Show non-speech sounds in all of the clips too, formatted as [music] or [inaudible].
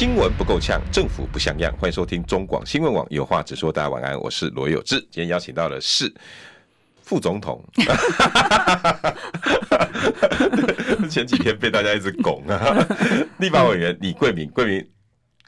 新闻不够呛，政府不像样。欢迎收听中广新闻网，有话直说。大家晚安，我是罗有志。今天邀请到的是副总统，[laughs] 前几天被大家一直拱啊，[laughs] 立法委员李桂明。桂明。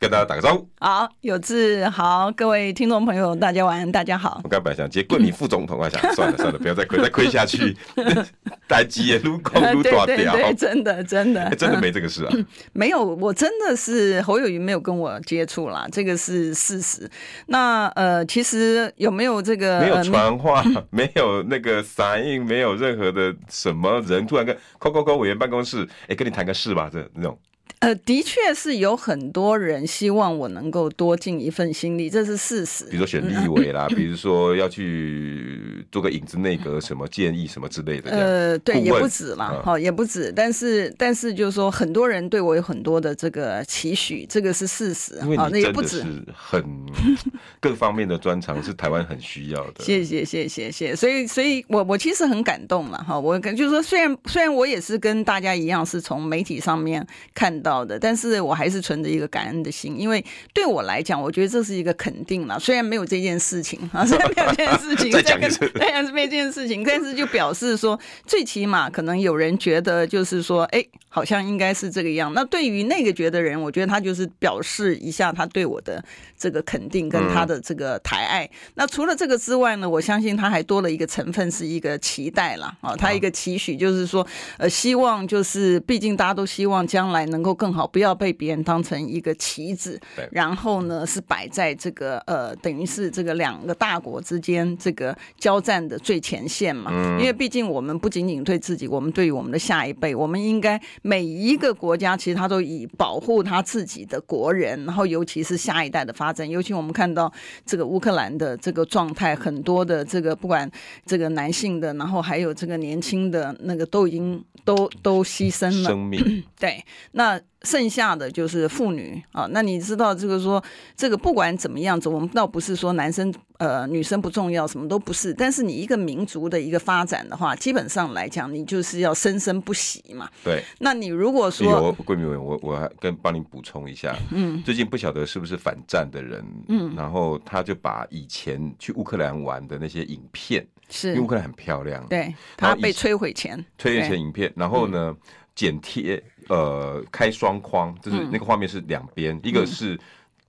跟大家打个招呼，好，有志好，各位听众朋友，大家晚安，大家好。我刚本来想接贵敏副总统，我想算了算了，[laughs] 不要再亏再亏下去，[laughs] 待机也撸空撸断掉，真的真的、欸、真的没这个事啊、嗯，[laughs] 没有，我真的是侯友宜没有跟我接触啦，这个是事实。那呃，其实有没有这个没有传话，没有那个反应，没有任何的什么人突然跟扣扣扣委员办公室，哎、欸，跟你谈个事吧，这那种。呃，的确是有很多人希望我能够多尽一份心力，这是事实。比如说选立委啦，比如说要去做个影子内阁，什么建议什么之类的。呃，对，也不止啦，好、嗯，也不止。但是，但是就是说，很多人对我有很多的这个期许，这个是事实。因为你真的是很 [laughs] 各方面的专长，是台湾很需要的。谢谢，谢谢，谢谢。所以，所以我我其实很感动了哈。我感就是说，虽然虽然我也是跟大家一样，是从媒体上面看到。的，但是我还是存着一个感恩的心，因为对我来讲，我觉得这是一个肯定了。虽然没有这件事情啊，[laughs] 虽然没有这件事情，再讲一次，虽然是没这件事情，但是就表示说，最起码可能有人觉得，就是说，哎，好像应该是这个样。那对于那个觉得人，我觉得他就是表示一下他对我的这个肯定跟他的这个抬爱。那除了这个之外呢，我相信他还多了一个成分，是一个期待了啊，他一个期许，就是说，呃，希望就是，毕竟大家都希望将来能够。更好，不要被别人当成一个棋子，然后呢是摆在这个呃，等于是这个两个大国之间这个交战的最前线嘛。嗯因为毕竟我们不仅仅对自己，我们对于我们的下一辈，我们应该每一个国家其实他都以保护他自己的国人，然后尤其是下一代的发展。尤其我们看到这个乌克兰的这个状态，很多的这个不管这个男性的，然后还有这个年轻的那个都已经都都牺牲了生命。[clears throat] 对，那。剩下的就是妇女啊，那你知道这个说这个不管怎么样子，我们倒不是说男生呃女生不重要，什么都不是。但是你一个民族的一个发展的话，基本上来讲，你就是要生生不息嘛。对。那你如果说，有贵敏委员，我我还跟帮你补充一下，嗯，最近不晓得是不是反战的人，嗯，然后他就把以前去乌克兰玩的那些影片，是，因为乌克兰很漂亮，对，他被摧毁前，摧毁前影片，然后呢？嗯剪贴呃，开双框，就是那个画面是两边，嗯，一个是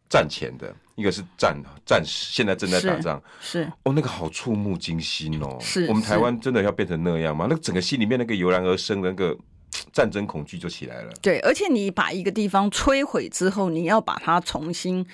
战前的，嗯，一个是战战时，现在正在打仗。是，是哦，那个好触目惊心哦。是，我们台湾真的要变成那样吗？那个整个心里面那个油然而生的那个战争恐惧就起来了。对，而且你把一个地方摧毁之后，你要把它重新。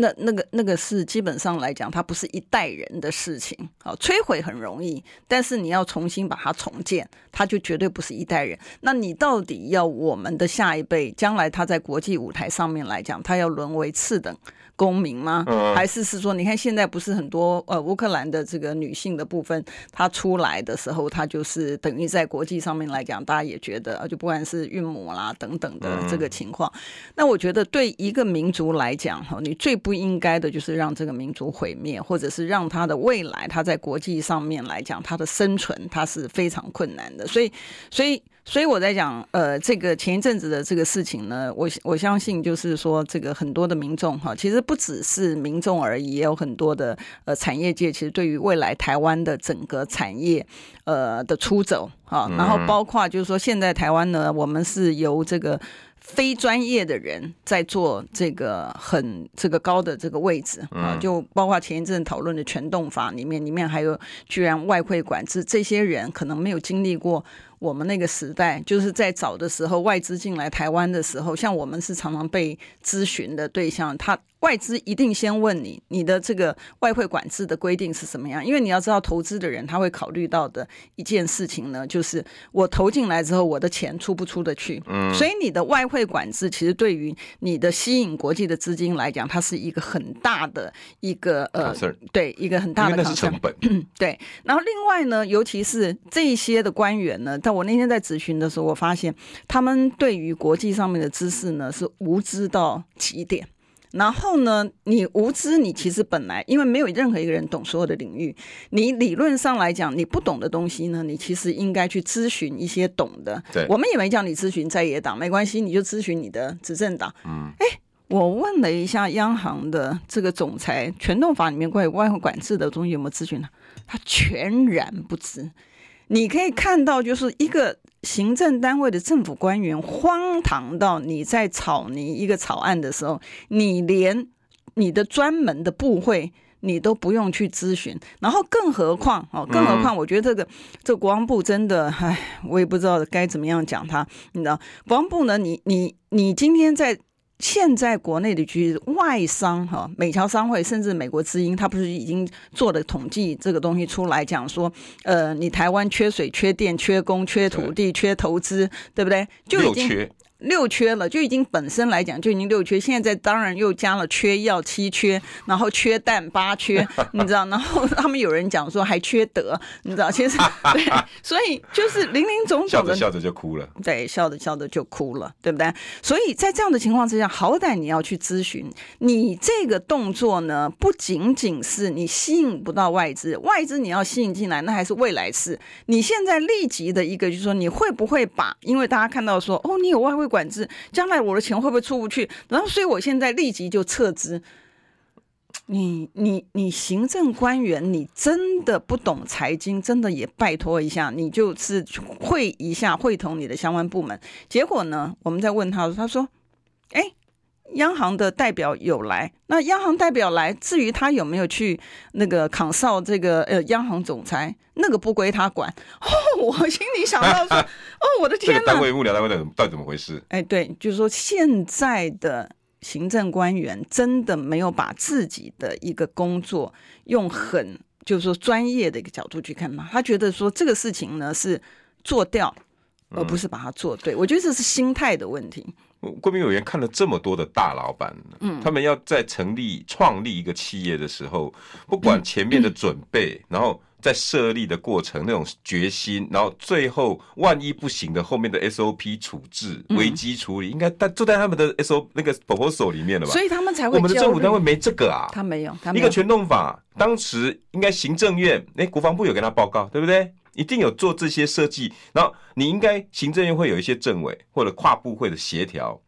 那那个那个是基本上来讲，它不是一代人的事情。好，摧毁很容易，但是你要重新把它重建，它就绝对不是一代人。那你到底要我们的下一辈，将来他在国际舞台上面来讲，他要沦为次等公民吗？还是是说，你看现在不是很多呃乌克兰的这个女性的部分，她出来的时候，她就是等于在国际上面来讲，大家也觉得，就不管是孕母啦等等的这个情况。那我觉得对一个民族来讲，哈，你最不应该的就是让这个民族毁灭，或者是让他的未来，他在国际上面来讲，他的生存他是非常困难的。所以，所以。所以我在讲，呃，这个前一阵子的这个事情呢，我我相信就是说，这个很多的民众哈，其实不只是民众而已，也有很多的呃产业界，其实对于未来台湾的整个产业呃的出走哈，然后包括就是说，现在台湾呢，我们是由这个。非专业的人在做这个很这个高的这个位置啊，就包括前一阵讨论的全动法里面，里面还有居然外汇管制，这些人可能没有经历过我们那个时代，就是在早的时候外资进来台湾的时候，像我们是常常被咨询的对象，他外资一定先问你，你的这个外汇管制的规定是什么样？因为你要知道，投资的人他会考虑到的一件事情呢，就是我投进来之后，我的钱出不出得去？嗯，所以你的外汇管制其实对于你的吸引国际的资金来讲，它是一个很大的一个呃，对，一个很大的成本。[clears throat] 对，然后另外呢，尤其是这一些的官员呢，在我那天在咨询的时候，我发现他们对于国际上面的知识呢是无知到极点。然后呢，你无知，你其实本来因为没有任何一个人懂所有的领域，你理论上来讲，你不懂的东西呢，你其实应该去咨询一些懂的。对，我们也没叫你咨询在野党，没关系，你就咨询你的执政党。嗯，哎，我问了一下央行的这个总裁，权动法里面关于外汇管制的东西有没有咨询他？他全然不知。你可以看到，就是一个。行政单位的政府官员荒唐到你在草拟一个草案的时候，你连你的专门的部会你都不用去咨询，然后更何况哦，更何况，我觉得这个这国防部真的，唉，我也不知道该怎么样讲他，你知道，国防部呢，你你你今天在。现在国内的局势，外商哈，美侨商会甚至美国之音，他不是已经做了统计这个东西出来讲说，呃，你台湾缺水、缺电、缺工、缺土地、缺投资，对不对？就已经。六缺了，就已经本身来讲就已经六缺，现在当然又加了缺药七缺，然后缺蛋八缺，[laughs] 你知道？然后他们有人讲说还缺德，你知道？其实对，所以就是林林总总的，笑着笑着就哭了，对，笑着笑着就哭了，对不对？所以在这样的情况之下，好歹你要去咨询，你这个动作呢，不仅仅是你吸引不到外资，外资你要吸引进来，那还是未来事。你现在立即的一个就是说，你会不会把？因为大家看到说，哦，你有外汇。管制，将来我的钱会不会出不去？然后，所以我现在立即就撤资。你、你、你，行政官员，你真的不懂财经，真的也拜托一下，你就是会一下会同你的相关部门。结果呢，我们在问他，他说：“哎。”央行的代表有来，那央行代表来，至于他有没有去那个 consult 这个呃央行总裁，那个不归他管。[laughs] 哦，我心里想到说，[laughs] 哦，我的天哪！单位幕僚单位的到底怎么回事？哎，对，就是说现在的行政官员真的没有把自己的一个工作用很就是说专业的一个角度去看嘛，他觉得说这个事情呢是做掉，而不是把它做对。嗯，我觉得这是心态的问题。国民委员看了这么多的大老板，嗯，他们要在成立创立一个企业的时候，不管前面的准备，然后在设立的过程那种决心，然后最后万一不行的后面的 SOP 处置、危机处理，应该但就在他们的 SO 那个 proposal 里面了吧？所以他们才会。我们的政府单位没这个啊，他没有。一个全动法，当时应该行政院哎，国防部有跟他报告，对不对？一定有做这些设计，然后你应该行政院会有一些政委或者跨部会的协调。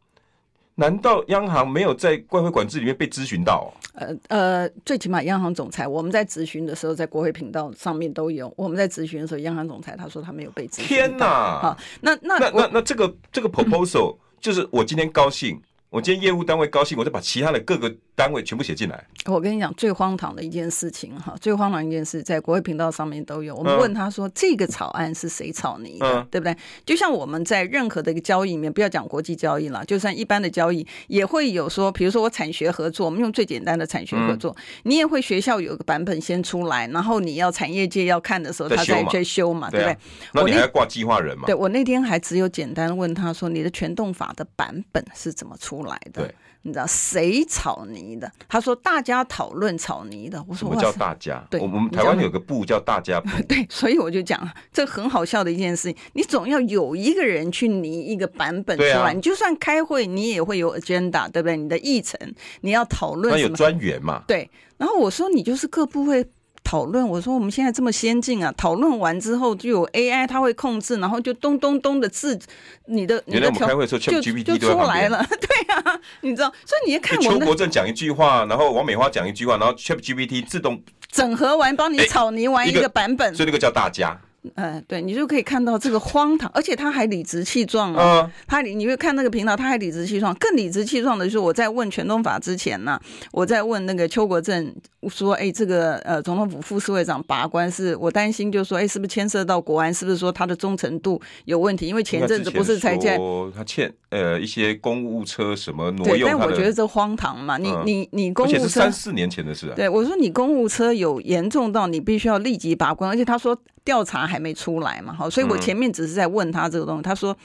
难道央行没有在外汇管制里面被咨询到？呃呃，最起码央行总裁，我们在咨询的时候，在国会频道上面都有。我们在咨询的时候，央行总裁他说他没有被咨询。天哪！好，那那那那那这个这个 proposal、嗯、就是我今天高兴。我今天业务单位高兴，我就把其他的各个单位全部写进来。我跟你讲，最荒唐的一件事情哈，最荒唐一件事，在国会频道上面都有。我们问他说，这个草案是谁草拟的，嗯、对不对？就像我们在任何的一个交易里面，不要讲国际交易了，就算一般的交易，也会有说，比如说我产学合作，我们用最简单的产学合作，嗯、你也会学校有个版本先出来，然后你要产业界要看的时候，他再去修嘛，对不对？那你还要挂计划人嘛？对，我那天还只有简单问他说，你的全动法的版本是怎么出来的？对。你知道谁草泥的？他说大家讨论草泥的。我说什么叫大家？对，我们台湾有个部叫大家部。[laughs] 对，所以我就讲这很好笑的一件事情。你总要有一个人去拟一个版本出来。啊、你就算开会，你也会有 agenda，对不对？你的议程你要讨论。那有专员嘛？对。然后我说你就是各部会。讨论，我说我们现在这么先进啊！讨论完之后就有 AI，它会控制，然后就咚咚咚的字，你的你的条开会的时候就就出来了，[laughs] 对啊，你知道，所以你看我们邱国正讲一句话，然后王美花讲一句话，然后 ChatGPT 自动整合完，帮你草泥完一个版本，所以那个叫大家。嗯，对，你就可以看到这个荒唐，而且他还理直气壮啊！他理，你会看那个频道，他还理直气壮。更理直气壮的就是我在问全东法之前呢，我在问那个邱国正说：“哎，这个呃，总统府副侍卫长拔关是，我担心，就是说，哎，是不是牵涉到国安？是不是说他的忠诚度有问题？因为前阵子不是才在他欠呃一些公务车什么挪用？对，但我觉得这荒唐嘛！你你你公务车，是三四年前的事啊。对，我说你公务车有严重到你必须要立即拔关，而且他说。调查还没出来嘛？好，所以我前面只是在问他这个东西。他说：“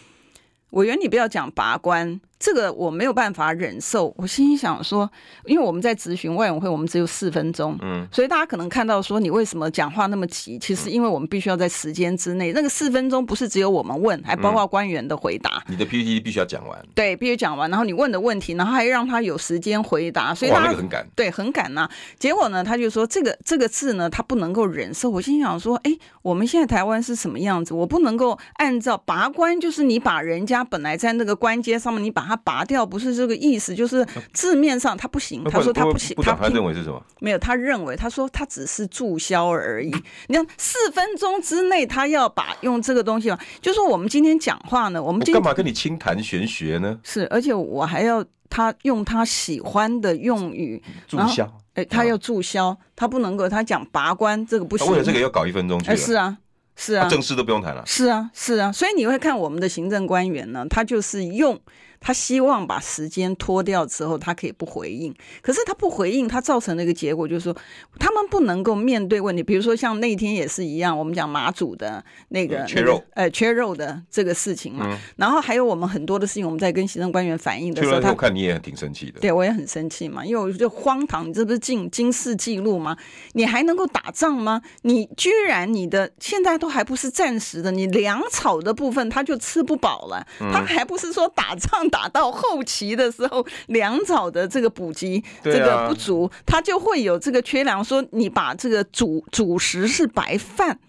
委员，你不要讲拔关。”这个我没有办法忍受，我心里想说，因为我们在质询外委会，我们只有四分钟，嗯，所以大家可能看到说你为什么讲话那么急，其实因为我们必须要在时间之内，那个四分钟不是只有我们问，还包括官员的回答。你的 PPT 必须要讲完，对，必须讲完，然后你问的问题，然后还让他有时间回答，所以他、那个、很赶，对，很赶呐、啊。结果呢，他就说这个这个字呢，他不能够忍受。我心想说，哎，我们现在台湾是什么样子？我不能够按照拔关，就是你把人家本来在那个关阶上面，你把它拔掉，不是。这个意思，就是字面上他不行。他说他不行，他他认为是什么？没有，他认为他说他只是注销而已。你看四分钟之内，他要把用这个东西嘛，就说我们今天讲话呢，我们今天干嘛跟你轻谈玄学呢？是，而且我还要他用他喜欢的用语注销。哎，他要注销，他不能够他讲拔关这个不行。为了这个要搞一分钟去？是啊，是啊，正事都不用谈了。是啊，是啊，所以你会看我们的行政官员呢，他就是用。他希望把时间拖掉之后，他可以不回应。可是他不回应，他造成的一个结果就是说，他们不能够面对问题。比如说像那天也是一样，我们讲马祖的那个缺肉，那个、呃，缺肉的这个事情嘛。嗯、然后还有我们很多的事情，我们在跟行政官员反映的时候，他我看你也挺生气的。对，我也很生气嘛，因为我觉得荒唐，你这不是进金氏记录吗？你还能够打仗吗？你居然你的现在都还不是暂时的，你粮草的部分他就吃不饱了，嗯、他还不是说打仗。[laughs] 打到后期的时候，粮草的这个补给这个不足，它就会有这个缺粮。说你把这个主主食是白饭，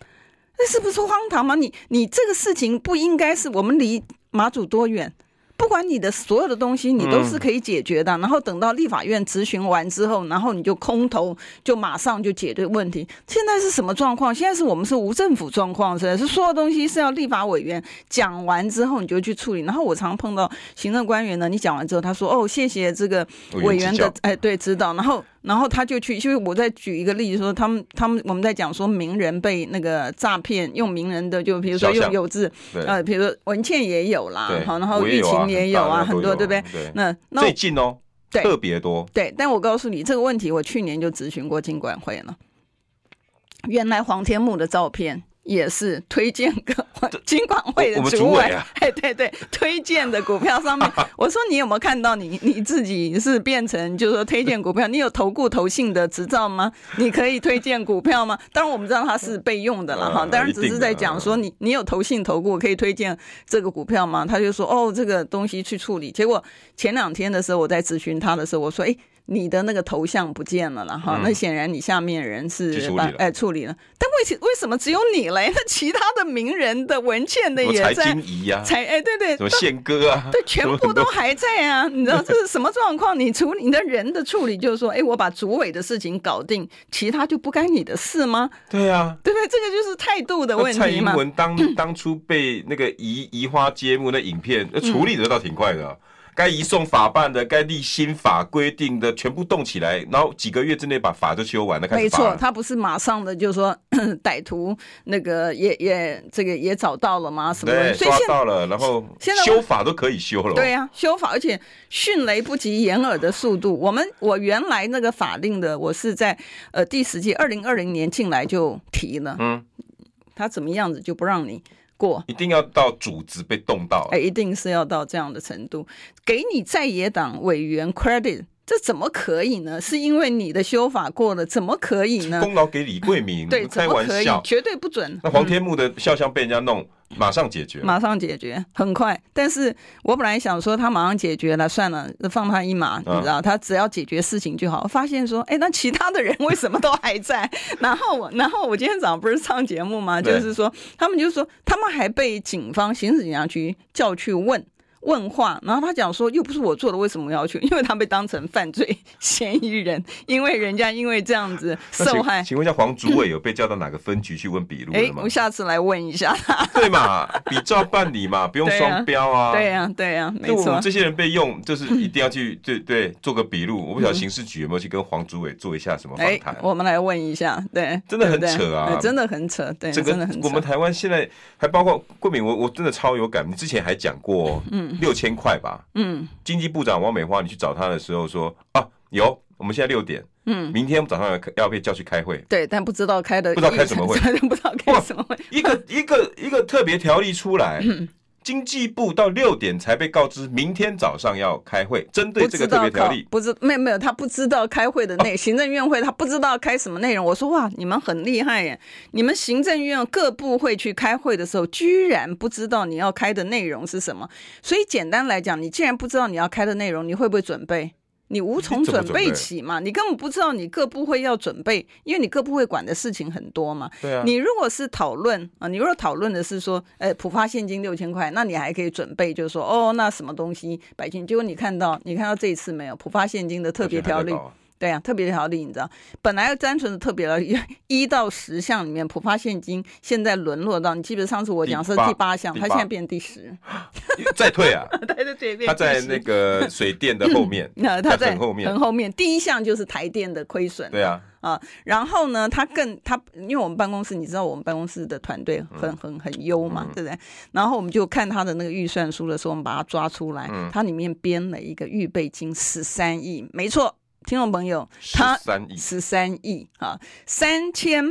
那是不是荒唐吗？你你这个事情不应该是我们离马祖多远？不管你的所有的东西，你都是可以解决的。嗯、然后等到立法院质询完之后，然后你就空投，就马上就解决问题。现在是什么状况？现在是我们是无政府状况，是是所有东西是要立法委员讲完之后你就去处理。然后我常碰到行政官员呢，你讲完之后，他说：“哦，谢谢这个委员的哎，对指导。”然后。然后他就去，因为我再举一个例子说，他们他们我们在讲说名人被那个诈骗，用名人的，就比如说用有字，呃，比如说文倩也有啦，好，然后玉琴也有啊，很多对不对？那那最近哦，特别多。对，但我告诉你这个问题，我去年就咨询过金管会了。原来黄天木的照片。也是推荐个 [laughs] 金管会的主委，[laughs] 哎，对对，推荐的股票上面，[laughs] 我说你有没有看到你你自己是变成就是说推荐股票，你有投顾投信的执照吗？你可以推荐股票吗？当然我们知道它是备用的了哈，当然只是在讲说你你有投信投顾可以推荐这个股票吗？他就说哦，这个东西去处理。结果前两天的时候我在咨询他的时候，我说哎。你的那个头像不见了了哈，嗯、那显然你下面人是把哎处理了，但为为什么只有你嘞？[laughs] 那其他的名人的文件的也在，财经仪呀，财哎对对，什么宪哥啊，对，全部都还在啊，你知道这是什么状况？你处理你的人的处理就是说，哎，我把主委的事情搞定，其他就不该你的事吗？对呀、啊，对不对？这个就是态度的问题嘛。蔡英文当、嗯、当初被那个移移花接木那影片，处理的倒挺快的、啊。嗯该移送法办的，该立新法规定的，全部动起来，然后几个月之内把法就修完了。没错，他不是马上的就是说歹徒那个也也这个也找到了吗？什么？对，抓到了，然后现在修法都可以修了。对呀、啊，修法，而且迅雷不及掩耳的速度。我们我原来那个法令的，我是在呃第十届二零二零年进来就提了。嗯，他怎么样子就不让你。过。一定要到组织被动到，哎，一定是要到这样的程度，给你在野党委员 credit，这怎么可以呢？是因为你的修法过了，怎么可以呢？功劳给李桂明，[laughs] 对，开玩笑，绝对不准。那黄天木的肖像被人家弄。嗯马上解决，马上解决，很快。但是我本来想说他马上解决了，算了，放他一马，你知道，他只要解决事情就好。发现说，哎，那其他的人为什么都还在？[laughs] 然后我，然后我今天早上不是上节目吗？就是说，他们就说，他们还被警方刑事警察局叫去问。问话，然后他讲说，又不是我做的，为什么要去？因为他被当成犯罪嫌疑人，因为人家因为这样子受害。请问一下，黄主委有被叫到哪个分局去问笔录了吗？我下次来问一下。对嘛，比照办理嘛，不用双标啊。对呀、啊，对呀、啊，没错。我们这些人被用，就是一定要去对对做个笔录。我不晓得刑事局有没有去跟黄主委做一下什么访谈？我们来问一下。对，真的很扯啊，真的很扯。对，真的很扯。我们台湾现在还包括桂敏，我我真的超有感。你之前还讲过，嗯，六千块吧。嗯，经济部长王美花，你去找他的时候说啊，有，我们现在六点，嗯，明天早上要被叫去开会，对，但不知道开的不知道开什么会，不知道开什么会，一个一个一个特别条例出来，经济部到六点才被告知明天早上要开会，针对这个特别条例，不知没有没有，他不知道开会的内行政院会，他不知道开什么内容。我说哇，你们很厉害耶，你们行政院各部会去开会的时候，居然不知道你要开的内容是什么。所以简单来讲，你既然不知道你要开的内容，你会不会准备？你无从准备起嘛，你，你根本不知道你各部会要准备，因为你各部会管的事情很多嘛。对啊。你如果是讨论啊，你如果讨论的是说，呃，普发现金六千块，那你还可以准备，就是说，哦，那什么东西百姓？结果你看到，你看到这一次没有普发现金的特别条例。对啊，特别条例你知道，本来单纯的特别条例一到十项里面，普发现金现在沦落到，你记得上次我讲是第八项，它现在变第十，[gasps] 再退啊？[laughs] 对，它在那个水电的后面，那它在很后面，很后面。第一项就是台电的亏损，对啊，啊，然后呢，他更他，因为我们办公室你知道我们办公室的团队很很很优嘛，对不对？然后我们就看他的那个预算书的时候，我们把它抓出来，它里面编了一个预备金十三亿，没错。听众朋友，他十三亿啊，三千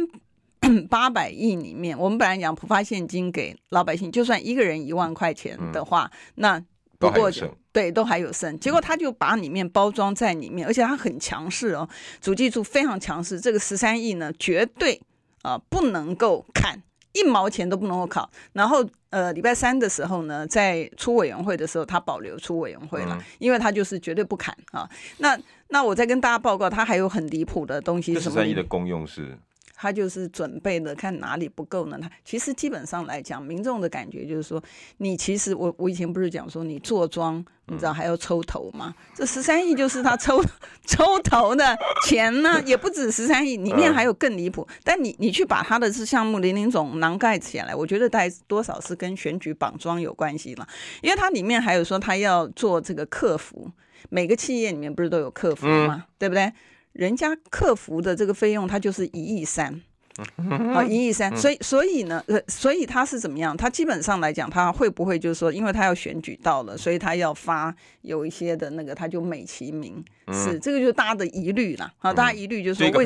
八百亿里面，我们本来讲普发现金给老百姓，就算一个人一万块钱的话，嗯、那不过对都还有剩。结果他就把里面包装在里面，而且他很强势哦，主计处非常强势，这个十三亿呢，绝对啊、呃、不能够砍。一毛钱都不能够考，然后呃，礼拜三的时候呢，在出委员会的时候，他保留出委员会了，嗯、因为他就是绝对不砍啊。那那我再跟大家报告，他还有很离谱的东西？十三亿的功用是。他就是准备的，看哪里不够呢？他其实基本上来讲，民众的感觉就是说，你其实我我以前不是讲说，你坐庄，你知道还要抽头吗？嗯、这十三亿就是他抽 [laughs] 抽头的钱呢，也不止十三亿，里面还有更离谱。嗯、但你你去把他的这项目林林总囊盖起来，我觉得大概多少是跟选举绑桩有关系了，因为它里面还有说他要做这个客服，每个企业里面不是都有客服吗？嗯、对不对？人家客服的这个费用，它就是一亿三，[laughs] 好一亿三，所以所以呢，呃，所以他是怎么样？他基本上来讲，他会不会就是说，因为他要选举到了，所以他要发有一些的那个，他就美其名是这个，就是大家的疑虑啦。好，大家疑虑就是说，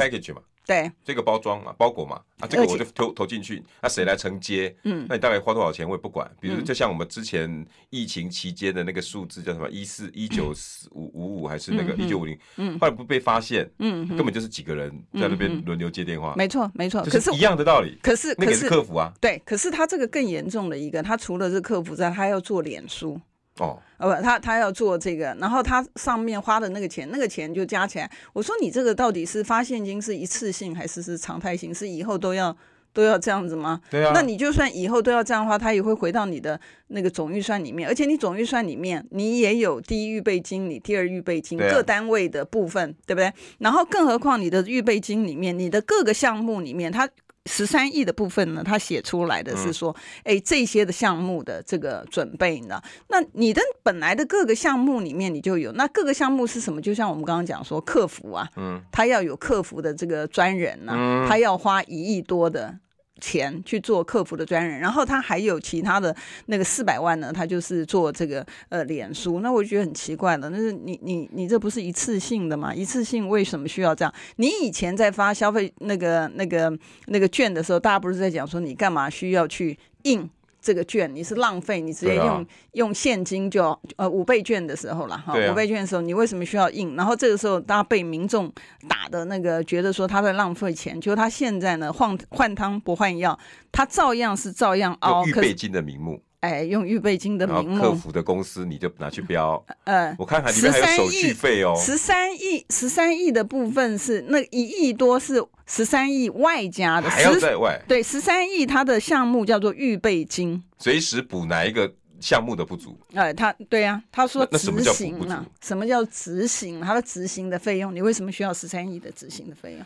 对，这个包装嘛，包裹嘛，啊，这个我就投投进去，那谁来承接？嗯，那你大概花多少钱，我也不管。比如就像我们之前疫情期间的那个数字叫什么一四一九四五五五还是那个一九五零，嗯，后来不被发现，嗯，根本就是几个人在那边轮流接电话，没错没错，可是一样的道理，可是那个是客服啊，对，可是他这个更严重的一个，他除了是客服之外，他要做脸书。哦，呃不，他他要做这个，然后他上面花的那个钱，那个钱就加起来。我说你这个到底是发现金是一次性还是是常态性？是以后都要都要这样子吗？对啊。那你就算以后都要这样的话，他也会回到你的那个总预算里面，而且你总预算里面你也有第一预备金、你第二预备金各单位的部分，对不对？然后更何况你的预备金里面，你的各个项目里面，它。十三亿的部分呢，他写出来的是说，哎、嗯，这些的项目的这个准备呢，那你的本来的各个项目里面你就有，那各个项目是什么？就像我们刚刚讲说，客服啊，嗯，他要有客服的这个专人呢、啊，嗯、他要花一亿多的。钱去做客服的专人，然后他还有其他的那个四百万呢，他就是做这个呃脸书。那我觉得很奇怪了，那是你你你这不是一次性的吗？一次性为什么需要这样？你以前在发消费那个那个那个券的时候，大家不是在讲说你干嘛需要去印？这个券你是浪费，你直接用、啊、用现金就呃五倍券的时候了哈，五倍券的时候你为什么需要印？然后这个时候大家被民众打的那个觉得说他在浪费钱，就他现在呢换换汤不换药，他照样是照样凹预备金的名目。哎，用预备金的名目，客服的公司你就拿去标。[laughs] 呃，我看看里面还有手续费哦。十三亿，十三亿的部分是那一亿多是十三亿外加的，还要在外。对，十三亿它的项目叫做预备金，随时补哪一个项目的不足。哎，他对啊，他说执行了，啊，什么叫执行？他的执行的费用，你为什么需要十三亿的执行的费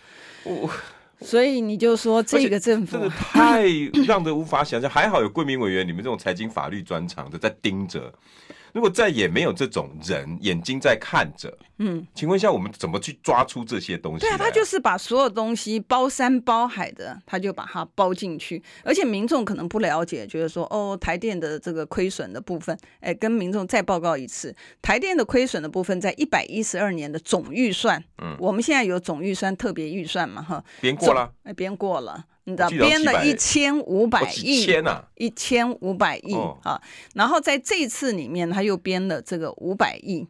用？我，所以你就说这个政府真的太让人无法想象。还好有贵民委员，你们这种财经法律专长的在盯着。如果再也没有这种人眼睛在看着，嗯，请问一下，我们怎么去抓出这些东西？对啊，他就是把所有东西包山包海的，他就把它包进去。而且民众可能不了解，觉得说哦，台电的这个亏损的部分，哎，跟民众再报告一次，台电的亏损的部分在一百一十二年的总预算，嗯，我们现在有总预算特别预算嘛，哈，编过了，哎，编过了。你知道编了一千五百亿，一千五百亿啊，然后在这次里面他又编了这个五百亿。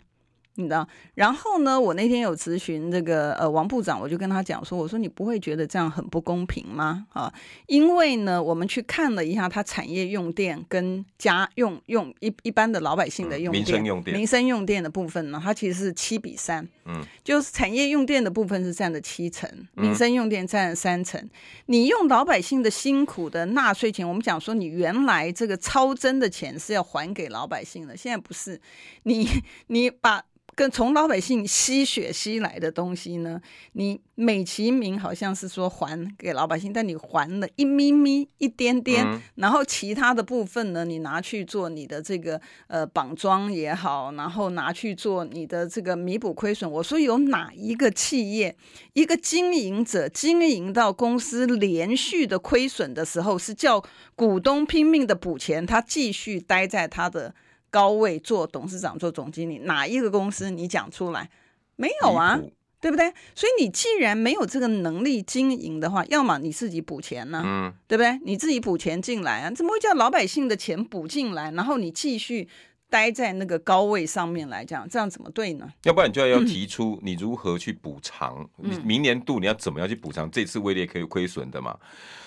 你知道，然后呢，我那天有咨询这个呃王部长，我就跟他讲说，我说你不会觉得这样很不公平吗？啊，因为呢，我们去看了一下他产业用电跟家用用一一般的老百姓的用电，嗯、民生用电，民生用电的部分呢，它其实是七比三，嗯，就是产业用电的部分是占了七成，民生用电占了三成。你用老百姓的辛苦的纳税钱，我们讲说你原来这个超征的钱是要还给老百姓的，现在不是，你你把。跟从老百姓吸血吸来的东西呢，你美其名好像是说还给老百姓，但你还了一咪咪一点点，嗯、然后其他的部分呢，你拿去做你的这个呃绑桩也好，然后拿去做你的这个弥补亏损。我说有哪一个企业，一个经营者经营到公司连续的亏损的时候，是叫股东拼命的补钱，他继续待在他的。高位做董事长、做总经理，哪一个公司你讲出来？没有啊，对不对？所以你既然没有这个能力经营的话，要么你自己补钱呢、啊，嗯，对不对？你自己补钱进来啊，怎么会叫老百姓的钱补进来，然后你继续待在那个高位上面来讲，这样怎么对呢？要不然你就要要提出你如何去补偿，嗯、明年度你要怎么样去补偿这次位列可以亏损的嘛？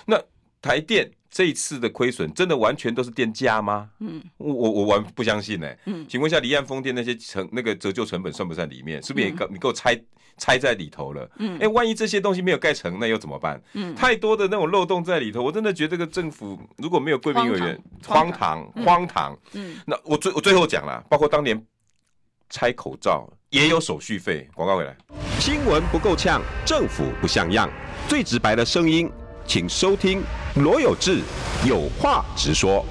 那台电。这一次的亏损真的完全都是电价吗？嗯，我我我完不相信呢、欸。嗯，请问一下，离岸风电那些成那个折旧成本算不算里面？是不是也够你给我拆拆在里头了？嗯，哎、欸，万一这些东西没有盖成，那又怎么办？嗯，太多的那种漏洞在里头，我真的觉得这个政府如果没有贵民委员，荒唐荒唐。嗯，那我最我最后讲了，包括当年拆口罩也有手续费。广告回来，新闻不够呛，政府不像样，最直白的声音。请收听罗有志有话直说，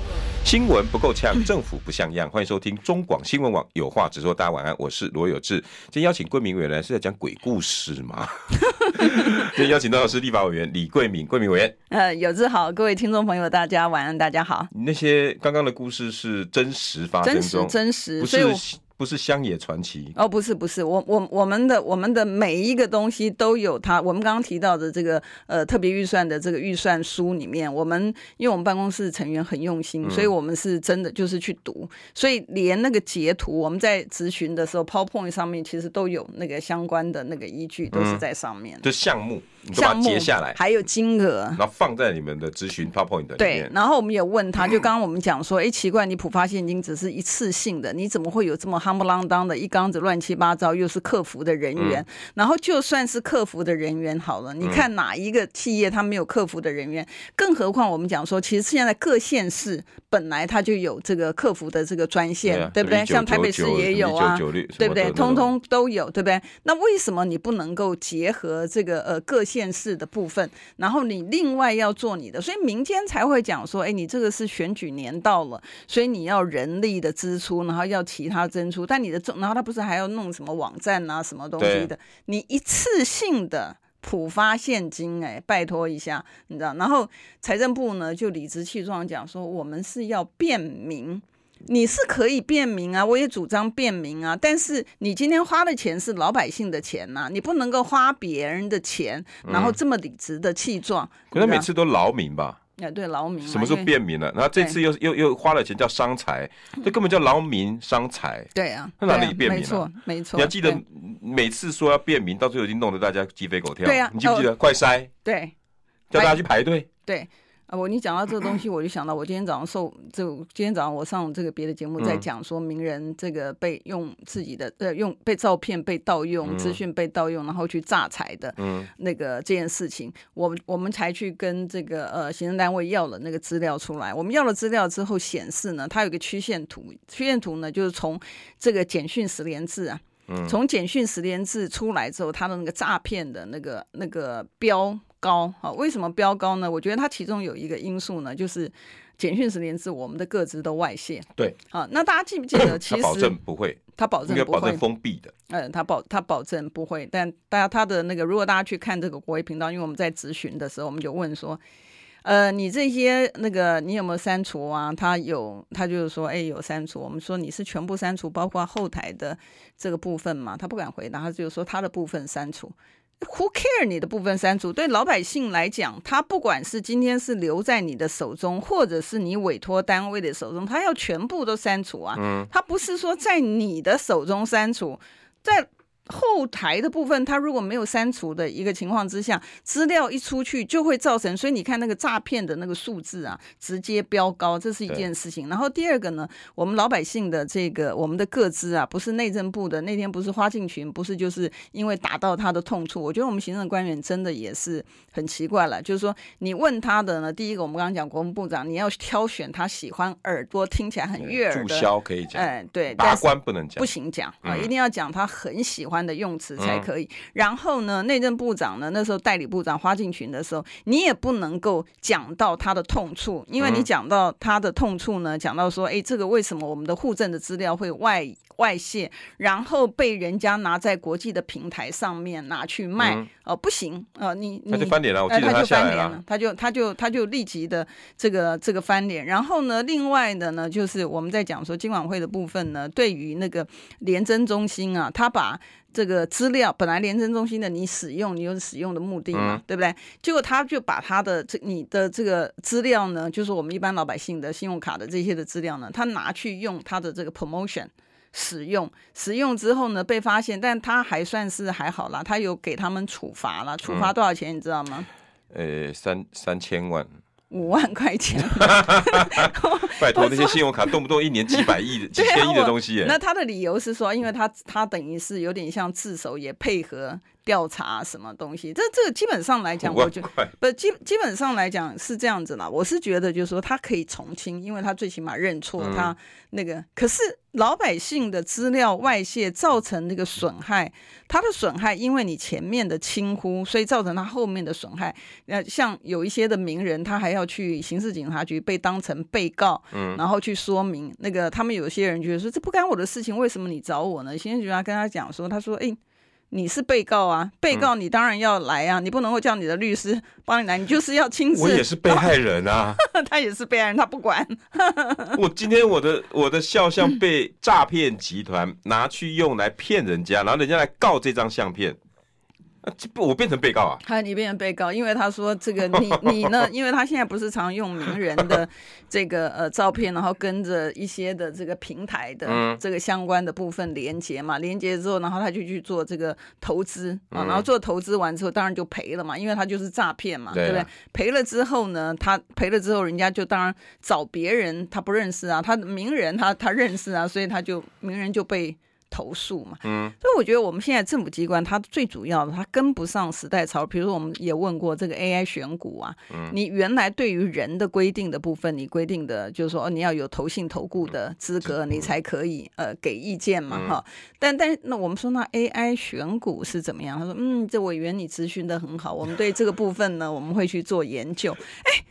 新闻不够呛，政府不像样。欢迎收听中广新闻网有话直说。大家晚安，我是罗有志。今天邀请贵民委员来是在讲鬼故事吗？[laughs] 今天邀请到的是立法委员李贵敏，贵民委员。呃，有志好，各位听众朋友，大家晚安，大家好。那些刚刚的故事是真实发生中，真实，真实，不是。不是乡野传奇。哦，不是不是，我我我们的我们的每一个东西都有它。我们刚刚提到的这个呃特别预算的这个预算书里面，我们因为我们办公室成员很用心，所以我们是真的就是去读，所以连那个截图，我们在咨询的时候，PowerPoint 上面其实都有那个相关的那个依据，都是在上面。就项目，你把它截下来，还有金额，然后放在你们的咨询 PowerPoint 里面。对，然后我们也问他，就刚刚我们讲说，哎，奇怪，你普发现金只是一次性的，你怎么会有这么夯不啷当的一？缸子乱七八糟，又是客服的人员，嗯、然后就算是客服的人员好了，你看哪一个企业他没有客服的人员？嗯、更何况我们讲说，其实现在各县市本来他就有这个客服的这个专线，对，啊、对不对？像台北市也有啊，对不对？通通都有，对不对？那为什么你不能够结合这个呃各县市的部分，然后你另外要做你的？所以民间才会讲说，哎，你这个是选举年到了，所以你要人力的支出，然后要其他增出，但你的然后。他不是还要弄什么网站啊，什么东西的？你一次性的普发现金，哎，拜托一下，你知道？然后财政部呢就理直气壮讲说，我们是要便民，你是可以便民啊，我也主张便民啊，但是你今天花的钱是老百姓的钱呐、啊，你不能够花别人的钱，然后这么理直的气壮。嗯、可能每次都劳民吧。哎，对劳民，什么时候便民了？然后这次又又又花了钱叫伤财，这根本叫劳民伤财。对啊，那哪里便民了？没错，没错。你要记得，每次说要便民，到最后已经弄得大家鸡飞狗跳。对啊，你记不记得？快筛，对，叫大家去排队。对，啊，我你讲到这个东西，我就想到我今天早上受就今天早上我上这个别的节目在讲说名人这个被用自己的呃用被照片被盗用，资讯被盗用，然后去诈财的，那个这件事情，我我们才去跟这个呃行政单位要了那个资料出来。我们要了资料之后显示呢，它有个曲线图，曲线图呢就是从这个简讯十连字啊。从简讯十连字出来之后，它的那个诈骗的那个那个标高啊，为什么标高呢？我觉得它其中有一个因素呢，就是简讯十年制，我们的个资都外泄。对，啊，那大家记不记得？[coughs] 其实他保证不会，他保证不会，保证封闭的。嗯，他保他保证不会，但大家他的那个，如果大家去看这个国卫频道，因为我们在咨询的时候，我们就问说。呃，你这些那个，你有没有删除啊？他有，他就是说，哎，有删除。我们说你是全部删除，包括后台的这个部分嘛？他不敢回答，他就说他的部分删除。Who care 你的部分删除？对老百姓来讲，他不管是今天是留在你的手中，或者是你委托单位的手中，他要全部都删除啊。嗯，他不是说在你的手中删除，在。后台的部分，它如果没有删除的一个情况之下，资料一出去就会造成，所以你看那个诈骗的那个数字啊，直接飙高，这是一件事情。然后第二个呢，我们老百姓的这个我们的个资啊，不是内政部的那天不是花敬群，不是就是因为打到他的痛处。我觉得我们行政官员真的也是很奇怪了，就是说你问他的呢，第一个我们刚刚讲国防部长，你要挑选他喜欢耳朵听起来很悦耳的，注销可以讲，哎，对，达官不能讲，不行讲啊，一定要讲他很喜欢。的用词才可以。嗯、然后呢，内政部长呢，那时候代理部长花敬群的时候，你也不能够讲到他的痛处，因为你讲到他的痛处呢，讲到说，哎，这个为什么我们的户政的资料会外外泄，然后被人家拿在国际的平台上面拿去卖，哦、嗯呃，不行，呃，你你他就翻脸了，我记得他翻脸了，他就他就他就立即的这个这个翻脸。然后呢，另外的呢，就是我们在讲说金管会的部分呢，对于那个联征中心啊，他把。这个资料本来联征中心的你使用，你有使用的目的嘛，嗯、对不对？结果他就把他的这你的这个资料呢，就是我们一般老百姓的信用卡的这些的资料呢，他拿去用他的这个 promotion 使用，使用之后呢被发现，但他还算是还好啦，他有给他们处罚了，处罚多少钱你知道吗？呃，三三千万。五万块钱，[laughs] 拜托那些信用卡动不动一年几百亿、[laughs] 几千亿的东西。那他的理由是说，因为他他等于是有点像自首，也配合。调查什么东西？这这个基本上来讲，我觉得不基基本上来讲是这样子啦。我是觉得就是说他可以从轻，因为他最起码认错，他那个。可是老百姓的资料外泄造成那个损害，他的损害，因为你前面的轻忽，所以造成他后面的损害。那像有一些的名人，他还要去刑事警察局被当成被告，然后去说明那个他们有些人觉得说这不干我的事情，为什么你找我呢？刑事警察跟他讲说，他说哎。你是被告啊，被告你当然要来啊，嗯、你不能够叫你的律师帮你来，你就是要亲自。我也是被害人啊，[laughs] 他也是被害人，他不管。我今天我的我的肖像被诈骗集团拿去用来骗人家，然后人家来告这张相片。[laughs] 我变成被告啊！他 [laughs] 你变成被告，因为他说这个你你呢，因为他现在不是常用名人的 [laughs] 这个呃照片，然后跟着一些的这个平台的这个相关的部分连接嘛，连接之后，然后他就去做这个投资啊，然后做投资完之后，当然就赔了嘛，因为他就是诈骗嘛，对不对？赔了之后呢，他赔了之后，人家就当然找别人，他不认识啊，他的名人他他认识啊，所以他就名人就被。投诉嘛，嗯，所以我觉得我们现在政府机关，它最主要的，它跟不上时代潮。比如说，我们也问过这个 AI 选股啊，嗯，你原来对于人的规定的部分，你规定的就是说，哦，你要有投信投顾的资格，你才可以呃给意见嘛，哈。但但那我们说那 AI 选股是怎么样？他说，嗯，这委员你咨询的很好，我们对这个部分呢，我们会去做研究。哎，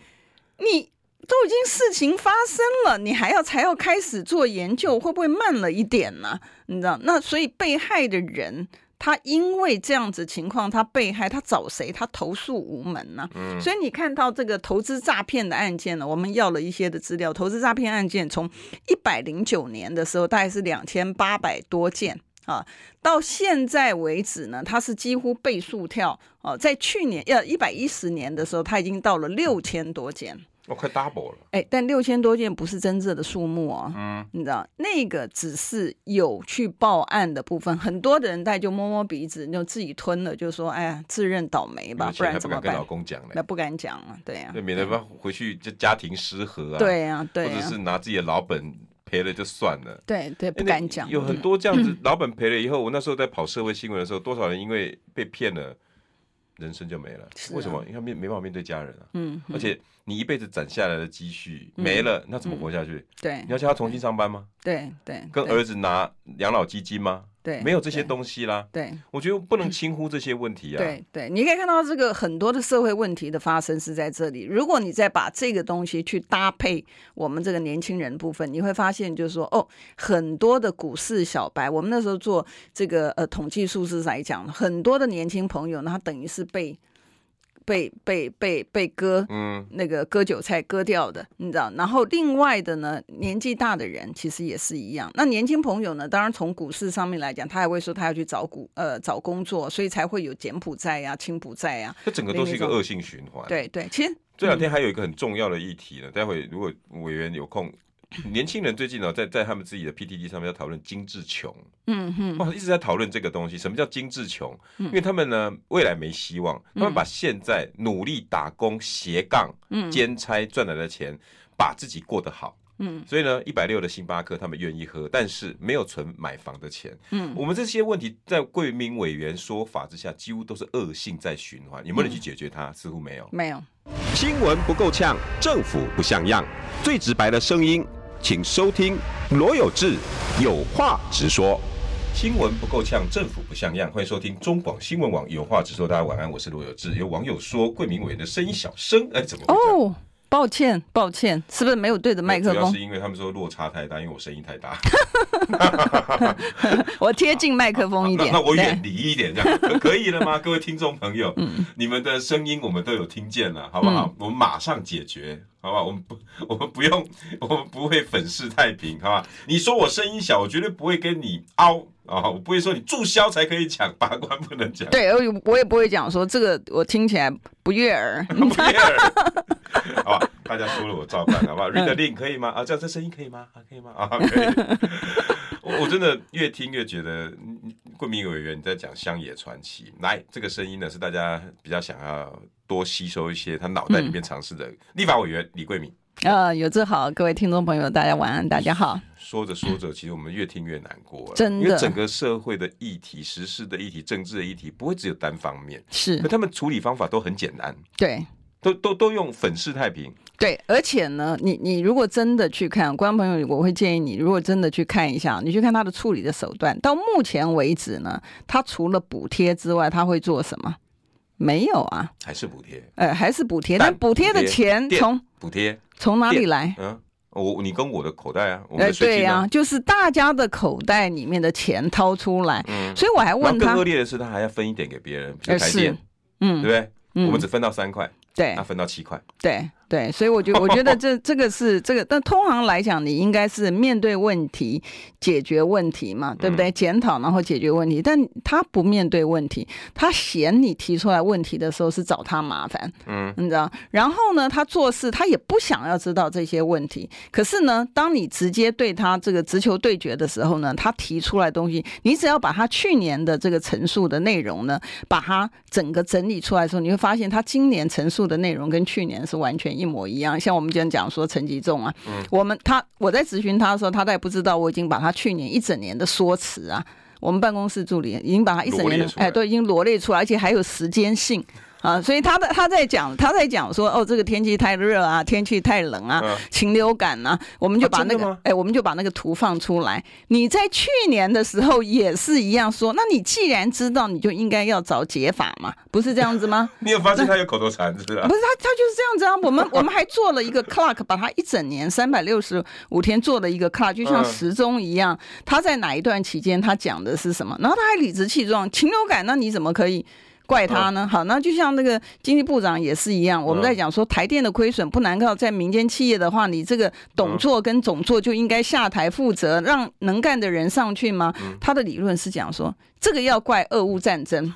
你。都已经事情发生了，你还要才要开始做研究，会不会慢了一点呢？你知道，那所以被害的人，他因为这样子情况，他被害，他找谁？他投诉无门呢？嗯，所以你看到这个投资诈骗的案件呢，我们要了一些的资料。投资诈骗案件从一百零九年的时候，大概是两千八百多件啊，到现在为止呢，它是几乎倍数跳啊。在去年要一百一十年的时候，它已经到了六千多件。我、哦、快 double 了。哎，但六千多件不是真正的数目哦。嗯，你知道那个只是有去报案的部分，很多的人他就摸摸鼻子，就自己吞了，就说：“哎呀，自认倒霉吧，不然怎么办？”跟老公讲那不敢讲了，对呀、啊，免得回去就家庭失和啊。对呀、啊，对、啊，或者是拿自己的老本赔了就算了。对对，不敢讲。有很多这样子，嗯、老本赔了以后，我那时候在跑社会新闻的时候，多少人因为被骗了。人生就没了，啊、为什么？因为面没办法面对家人啊。嗯，而且你一辈子攒下来的积蓄没了，那怎么活下去？嗯、对，你要叫他重新上班吗？对对，跟儿子拿养老基金吗？对，没有这些东西啦。对，我觉得不能轻忽这些问题啊。对对，你可以看到这个很多的社会问题的发生是在这里。如果你再把这个东西去搭配我们这个年轻人部分，你会发现就是说，哦，很多的股市小白，我们那时候做这个呃统计数字来讲，很多的年轻朋友，那他等于是被。被被被被割，嗯，那个割韭菜割掉的，你知道？然后另外的呢，年纪大的人其实也是一样。那年轻朋友呢，当然从股市上面来讲，他还会说他要去找股呃找工作，所以才会有柬埔寨呀、青埔寨呀。这整个都是一个恶性循环。对对，其实这两天还有一个很重要的议题呢，待会如果委员有空。[laughs] 年轻人最近呢，在在他们自己的 PTT 上面要讨论精致穷，嗯哼，哇，一直在讨论这个东西。什么叫精致穷？因为他们呢，未来没希望，他们把现在努力打工、斜杠、兼差赚来的钱，把自己过得好，嗯，所以呢，一百六的星巴克他们愿意喝，但是没有存买房的钱，嗯，我们这些问题在贵民委员说法之下，几乎都是恶性在循环，有没有人去解决它？似乎没有，没有。新闻不够呛，政府不像样，最直白的声音。请收听罗有志有话直说。新闻不够呛，政府不像样。欢迎收听中广新闻网有话直说。大家晚安，我是罗有志。有网友说，贵民委员的声音小声，哎，怎么？哦，抱歉，抱歉，是不是没有对着麦克风？主要是因为他们说落差太大，因为我声音太大。[laughs] 我贴近麦克风一点，那，那我远离一点，这样可，以了吗？[laughs] 各位听众朋友，嗯、你们的声音我们都有听见了，好不好？嗯、我们马上解决。好不好，我们不，[laughs] 我们不用，我们不会粉饰太平，好吧？你说我声音小，我绝对不会跟你凹啊，我不会说你注销才可以讲，法官不能讲。对，我我也不会讲说这个我听起来不悦耳，[laughs] 不悦耳。[laughs] 好吧，大家说了我照办，好不好？Read the link 可以吗？啊，这样这声音可以吗？啊，可以吗？啊，可以。我我真的越听越觉得，贵民委员你在讲乡野传奇，来，这个声音呢是大家比较想要。多吸收一些他脑袋里面尝试的立法委员李桂敏啊，有志好，各位听众朋友，大家晚安，大家好。说着说着，其实我们越听越难过，真的，因为整个社会的议题、时事的议题、政治的议题，不会只有单方面，是，可他们处理方法都很简单，对，都都都用粉饰太平，对，而且呢，你你如果真的去看，观众朋友，我会建议你，如果真的去看一下，你去看他的处理的手段，到目前为止呢，他除了补贴之外，他会做什么？没有啊，还是补贴？呃，还是补贴，但补贴的钱从补贴从哪里来？嗯，我你跟我的口袋啊，我们的税金啊，对呀，就是大家的口袋里面的钱掏出来。嗯，所以我还问他，更恶劣的是，他还要分一点给别人，比如台电，嗯，对不对？我们只分到三块，对，他分到七块，对。对，所以我觉得，我觉得这这个是这个，但通常来讲，你应该是面对问题，解决问题嘛，对不对？检讨然后解决问题，但他不面对问题，他嫌你提出来问题的时候是找他麻烦，嗯，你知道？然后呢，他做事他也不想要知道这些问题，可是呢，当你直接对他这个直球对决的时候呢，他提出来东西，你只要把他去年的这个陈述的内容呢，把它整个整理出来的时候，你会发现他今年陈述的内容跟去年是完全。一模一样，像我们今天讲说陈吉仲啊，嗯、我们他我在咨询他的时候，他也不知道我已经把他去年一整年的说辞啊，我们办公室助理已经把他一整年的哎都已经罗列出来，而且还有时间性。啊，所以他的他在讲他在讲说哦，这个天气太热啊，天气太冷啊，禽流感啊，我们就把那个哎、欸，我们就把那个图放出来。你在去年的时候也是一样说，那你既然知道，你就应该要找解法嘛，不是这样子吗？[laughs] 你有发现他有口头禅是吧？不是他，他就是这样子啊。我们我们还做了一个 clock，把他一整年三百六十五天做了一个 clock，就像时钟一样。他在哪一段期间他讲的是什么？然后他还理直气壮，禽流感，那你怎么可以？怪他呢？好，那就像那个经济部长也是一样，我们在讲说台电的亏损不难靠在民间企业的话，你这个董座跟总座就应该下台负责，让能干的人上去吗？他的理论是讲说，这个要怪俄乌战争。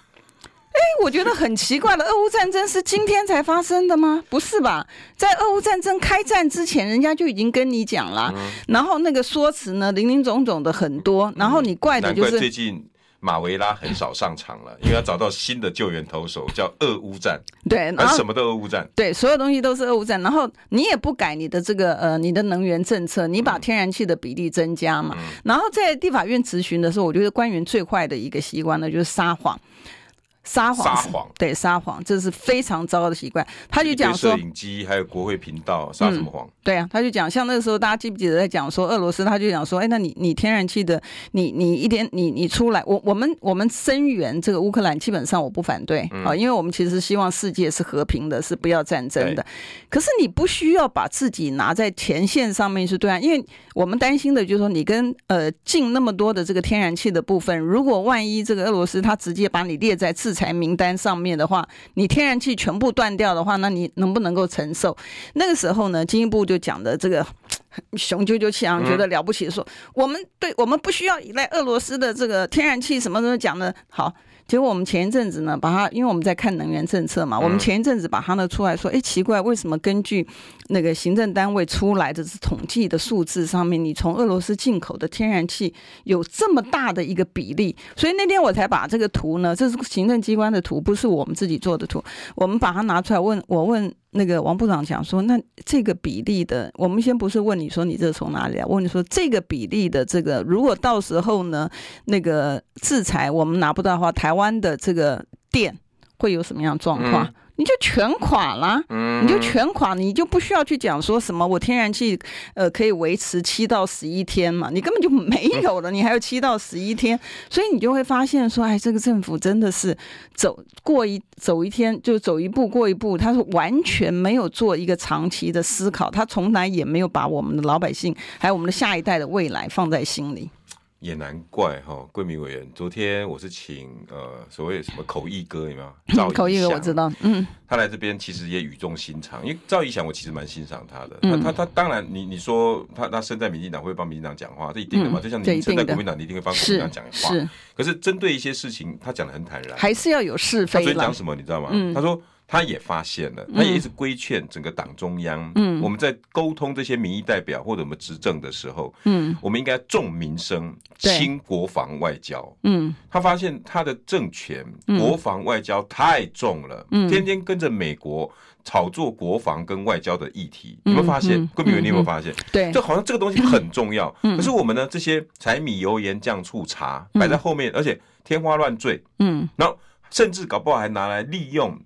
哎，我觉得很奇怪了，俄乌战争是今天才发生的吗？不是吧？在俄乌战争开战之前，人家就已经跟你讲了，嗯、然后那个说辞呢，林林总总的很多，然后你怪的就是、嗯、最近。马维拉很少上场了，因为要找到新的救援投手，叫俄乌战。对，而什么都俄乌战。对，所有东西都是俄乌战。然后你也不改你的这个呃，你的能源政策，你把天然气的比例增加嘛。嗯、然后在地法院质询的时候，我觉得官员最坏的一个习惯呢，就是撒谎。撒谎，撒谎，对，撒谎，这是非常糟糕的习惯。他就讲说，摄影机还有国会频道撒什么谎？嗯？对啊，他就讲，像那个时候大家记不记得在讲说俄罗斯，他就讲说，哎，那你你天然气的，你你一点你你出来，我我们我们声援这个乌克兰，基本上我不反对啊，嗯、因为我们其实希望世界是和平的，是不要战争的。可是你不需要把自己拿在前线上面去对啊，因为我们担心的就是说，你跟呃进那么多的这个天然气的部分，如果万一这个俄罗斯他直接把你列在制裁名单上面的话，你天然气全部断掉的话，那你能不能够承受？那个时候呢，经济部就讲的这个雄赳赳气昂，觉得了不起的说，说、嗯、我们对我们不需要依赖俄罗斯的这个天然气，什么什么讲的好。结果我们前一阵子呢，把它，因为我们在看能源政策嘛，我们前一阵子把它呢出来说，哎，奇怪，为什么根据那个行政单位出来的统计的数字上面，你从俄罗斯进口的天然气有这么大的一个比例？所以那天我才把这个图呢，这是行政机关的图，不是我们自己做的图，我们把它拿出来问，我问。那个王部长讲说，那这个比例的，我们先不是问你说你这从哪里来，问你说这个比例的这个，如果到时候呢，那个制裁我们拿不到的话，台湾的这个电会有什么样状况？你就全垮了，你就全垮，你就不需要去讲说什么我天然气呃可以维持七到十一天嘛，你根本就没有了，[laughs] 你还有七到十一天，所以你就会发现说，哎，这个政府真的是走过一走一天就走一步过一步，他是完全没有做一个长期的思考，他从来也没有把我们的老百姓还有我们的下一代的未来放在心里。也难怪哈，桂明委员，昨天我是请呃所谓什么口译哥有没有？赵口译哥我知道，嗯，他来这边其实也语重心长，因为赵一翔我其实蛮欣赏他的，嗯、他他他当然你你说他他身在民进党会帮民进党讲话，这一定的嘛，嗯、就像你身在国民党，你一定会帮国民党讲话，是，是可是针对一些事情，他讲的很坦然，还是要有是非。他昨天讲什么你知道吗？嗯、他说。他也发现了，他也一直规劝整个党中央，嗯，我们在沟通这些民意代表或者我们执政的时候，嗯，我们应该重民生、轻国防外交，嗯，他发现他的政权国防外交太重了，嗯，天天跟着美国炒作国防跟外交的议题，有没有发现？贵民，你有没有发现？对，就好像这个东西很重要，可是我们呢，这些柴米油盐酱醋茶摆在后面，而且天花乱坠，嗯，然后甚至搞不好还拿来利用。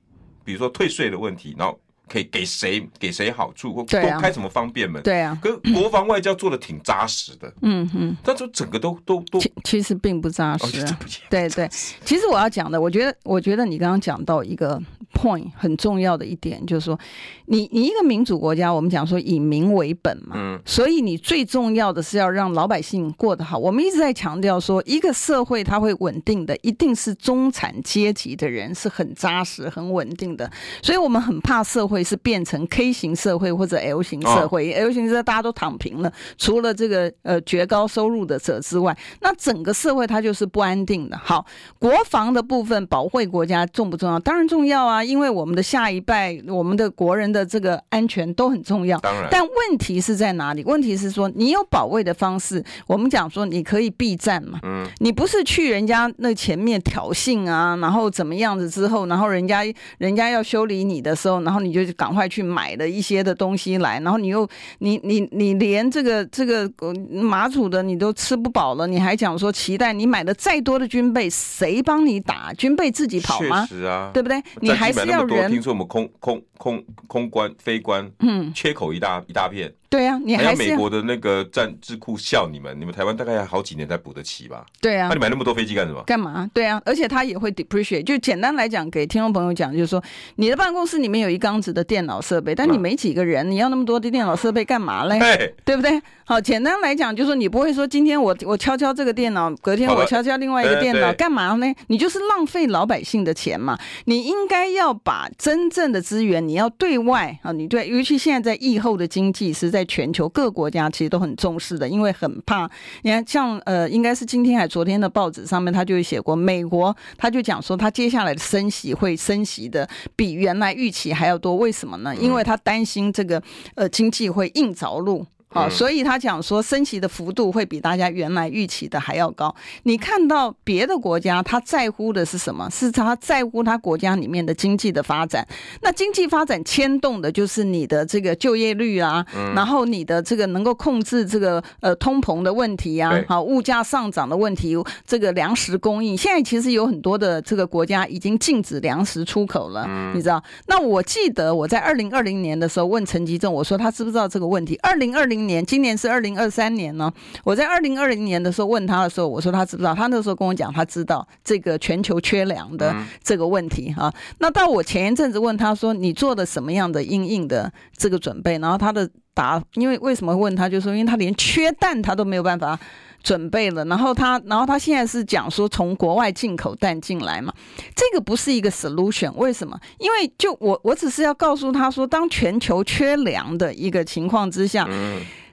比如说退税的问题，然后可以给谁给谁好处，或多开什么方便门？对啊，跟国防外交做的挺扎实的。嗯嗯，但是整个都都都其其实并不扎实。哦、对对，其实我要讲的，我觉得我觉得你刚刚讲到一个。Point 很重要的一点就是说，你你一个民主国家，我们讲说以民为本嘛，嗯，所以你最重要的是要让老百姓过得好。我们一直在强调说，一个社会它会稳定的，一定是中产阶级的人是很扎实、很稳定的。所以我们很怕社会是变成 K 型社会或者 L 型社会。哦、L 型社会大家都躺平了，除了这个呃绝高收入的者之外，那整个社会它就是不安定的。好，国防的部分保卫国家重不重要？当然重要啊。因为我们的下一代，我们的国人的这个安全都很重要。当然，但问题是在哪里？问题是说，你有保卫的方式。我们讲说，你可以避战嘛？嗯，你不是去人家那前面挑衅啊，然后怎么样子之后，然后人家人家要修理你的时候，然后你就赶快去买了一些的东西来，然后你又你你你连这个这个马祖的你都吃不饱了，你还讲说期待你买的再多的军备，谁帮你打？军备自己跑吗？确实啊，对不对？你还是。要人听说我们空空空空关飞关，嗯，缺口一大一大片。对啊，你还，还要美国的那个战智库笑你们，你们台湾大概要好几年才补得起吧？对啊，那你买那么多飞机干什么？干嘛？对啊，而且他也会 depreciate。就简单来讲，给听众朋友讲，就是说，你的办公室里面有一缸子的电脑设备，但你没几个人，你要那么多的电脑设备干嘛嘞？嘿对不对？好，简单来讲，就是说你不会说今天我我敲敲这个电脑，隔天我敲敲另外一个电脑，干嘛呢？你就是浪费老百姓的钱嘛。你应该要把真正的资源，你要对外啊，你对，尤其现在在疫后的经济是在。全球各国家其实都很重视的，因为很怕。你看，像呃，应该是今天还昨天的报纸上面，他就写过，美国他就讲说，他接下来的升息会升息的比原来预期还要多。为什么呢？因为他担心这个呃经济会硬着陆。啊，所以他讲说升息的幅度会比大家原来预期的还要高。你看到别的国家，他在乎的是什么？是他在乎他国家里面的经济的发展。那经济发展牵动的就是你的这个就业率啊，然后你的这个能够控制这个呃通膨的问题啊，好物价上涨的问题，这个粮食供应。现在其实有很多的这个国家已经禁止粮食出口了，你知道？那我记得我在二零二零年的时候问陈吉仲，我说他知不知道这个问题？二零二零。年，今年是二零二三年呢。我在二零二零年的时候问他的时候，我说他知不知道？他那时候跟我讲，他知道这个全球缺粮的这个问题哈。那到我前一阵子问他说，你做的什么样的应应的这个准备？然后他的答，因为为什么会问他，就说因为他连缺蛋他都没有办法。准备了，然后他，然后他现在是讲说从国外进口蛋进来嘛，这个不是一个 solution，为什么？因为就我我只是要告诉他说，当全球缺粮的一个情况之下，